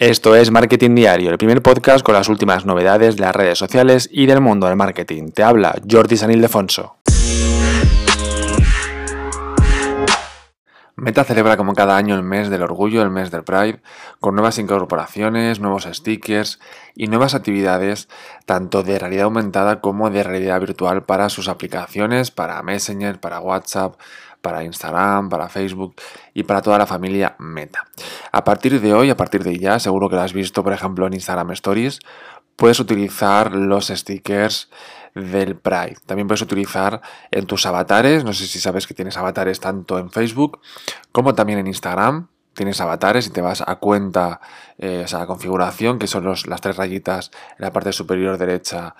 Esto es Marketing Diario, el primer podcast con las últimas novedades de las redes sociales y del mundo del marketing. Te habla Jordi San Ildefonso. Meta celebra como cada año el mes del orgullo, el mes del Pride, con nuevas incorporaciones, nuevos stickers y nuevas actividades tanto de realidad aumentada como de realidad virtual para sus aplicaciones, para Messenger, para WhatsApp, para Instagram, para Facebook y para toda la familia Meta. A partir de hoy, a partir de ya, seguro que lo has visto, por ejemplo, en Instagram Stories, puedes utilizar los stickers del Pride. También puedes utilizar en tus avatares, no sé si sabes que tienes avatares tanto en Facebook como también en Instagram. Tienes avatares y te vas a cuenta, eh, o sea, configuración, que son las tres rayitas en la parte superior derecha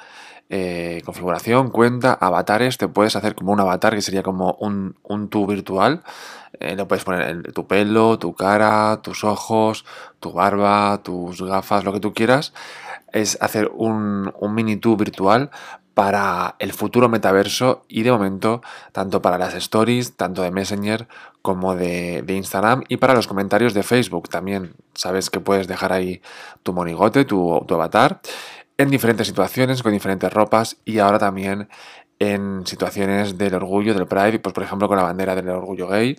eh, configuración, cuenta, avatares, te puedes hacer como un avatar que sería como un, un tú virtual. Eh, lo puedes poner tu pelo, tu cara, tus ojos, tu barba, tus gafas, lo que tú quieras. Es hacer un, un mini tú virtual para el futuro metaverso y de momento tanto para las stories, tanto de Messenger como de, de, Instagram y para los comentarios de Facebook también. Sabes que puedes dejar ahí tu monigote, tu, tu avatar en diferentes situaciones, con diferentes ropas y ahora también en situaciones del orgullo, del Pride, pues por ejemplo con la bandera del orgullo gay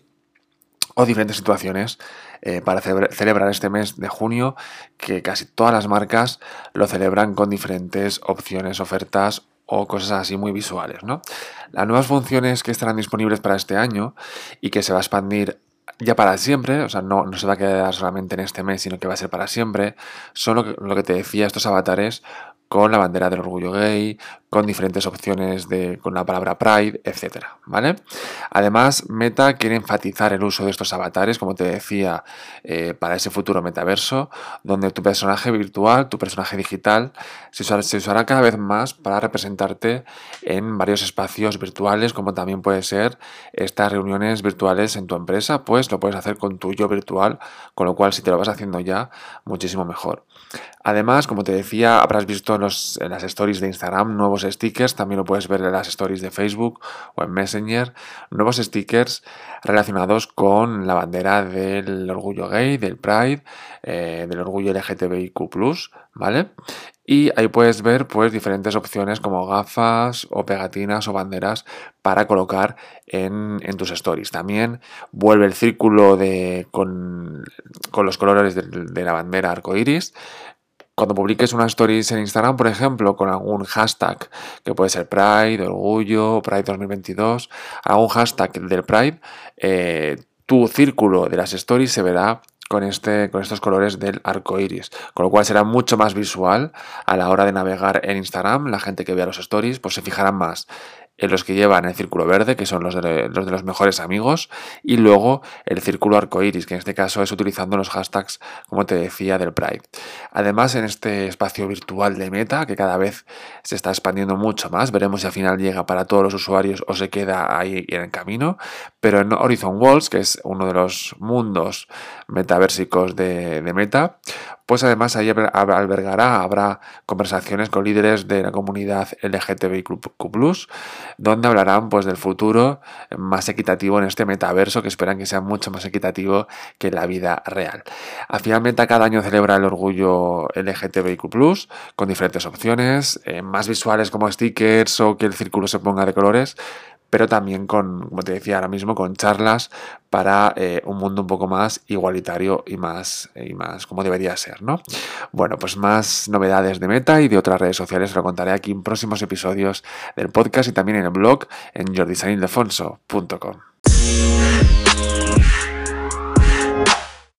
o diferentes situaciones eh, para celebrar este mes de junio que casi todas las marcas lo celebran con diferentes opciones, ofertas o cosas así muy visuales. ¿no? Las nuevas funciones que estarán disponibles para este año y que se va a expandir ya para siempre, o sea, no, no, se va a quedar solamente en este mes, sino que va a ser para siempre, son lo que, lo que te decía, estos avatares con la bandera del orgullo gay, con diferentes opciones de, con la palabra Pride, etc. ¿vale? Además, Meta quiere enfatizar el uso de estos avatares, como te decía, eh, para ese futuro metaverso, donde tu personaje virtual, tu personaje digital, se usará, se usará cada vez más para representarte en varios espacios virtuales, como también puede ser estas reuniones virtuales en tu empresa, pues lo puedes hacer con tu yo virtual, con lo cual si te lo vas haciendo ya, muchísimo mejor. Además, como te decía, habrás visto en las stories de Instagram nuevos stickers, también lo puedes ver en las stories de Facebook o en Messenger, nuevos stickers relacionados con la bandera del orgullo gay, del Pride, eh, del orgullo LGTBIQ, ¿vale? Y ahí puedes ver pues diferentes opciones como gafas o pegatinas o banderas para colocar en, tus stories. También vuelve el círculo de, con, los colores de, de la bandera arcoiris cuando publiques una stories en Instagram, por ejemplo, con algún hashtag, que puede ser Pride, Orgullo, Pride 2022, algún hashtag del Pride, eh, tu círculo de las stories se verá con, este, con estos colores del arco iris, con lo cual será mucho más visual a la hora de navegar en Instagram. La gente que vea los stories pues se fijará más los que llevan el círculo verde, que son los de, los mejores amigos, y luego el círculo arcoiris, que en este caso es utilizando los hashtags, como te decía, del Pride. Además, en este espacio virtual de Meta, que cada vez se está expandiendo mucho más, veremos si al final llega para todos los usuarios o se queda ahí en el camino, pero en Horizon Walls, que es uno de los mundos metaversicos de Meta, pues además ahí albergará, habrá conversaciones con líderes de la comunidad LGTBIQ+, donde hablarán pues del futuro más equitativo en este metaverso que esperan que sea mucho más equitativo que la vida real. Finalmente cada año celebra el orgullo LGTBIQ+, con diferentes opciones, eh, más visuales como stickers o que el círculo se ponga de colores, pero también con, como te decía ahora mismo, con charlas para eh, un mundo un poco más igualitario y más, y más como debería ser, ¿no? Bueno, pues más novedades de Meta y de otras redes sociales lo contaré aquí en próximos episodios del podcast y también en el blog en jordisanildefonso.com.